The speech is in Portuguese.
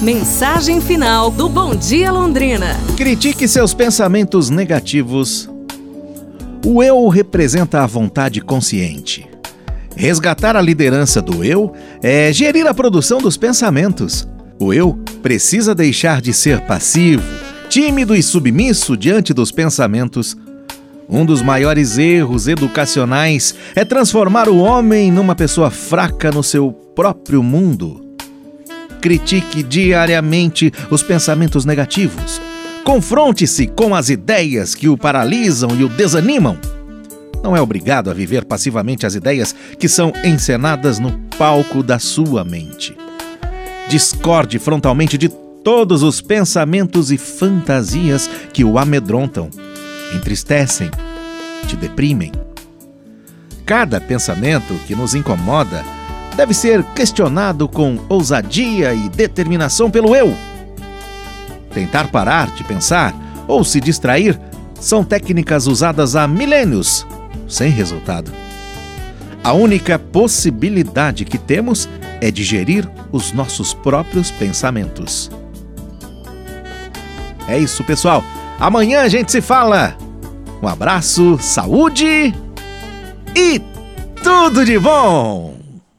Mensagem final do Bom Dia Londrina. Critique seus pensamentos negativos. O eu representa a vontade consciente. Resgatar a liderança do eu é gerir a produção dos pensamentos. O eu precisa deixar de ser passivo, tímido e submisso diante dos pensamentos. Um dos maiores erros educacionais é transformar o homem numa pessoa fraca no seu próprio mundo. Critique diariamente os pensamentos negativos. Confronte-se com as ideias que o paralisam e o desanimam. Não é obrigado a viver passivamente as ideias que são encenadas no palco da sua mente. Discorde frontalmente de todos os pensamentos e fantasias que o amedrontam, entristecem, te deprimem. Cada pensamento que nos incomoda deve ser questionado com ousadia e determinação pelo eu. Tentar parar de pensar ou se distrair são técnicas usadas há milênios, sem resultado. A única possibilidade que temos é digerir os nossos próprios pensamentos. É isso, pessoal. Amanhã a gente se fala. Um abraço, saúde e tudo de bom!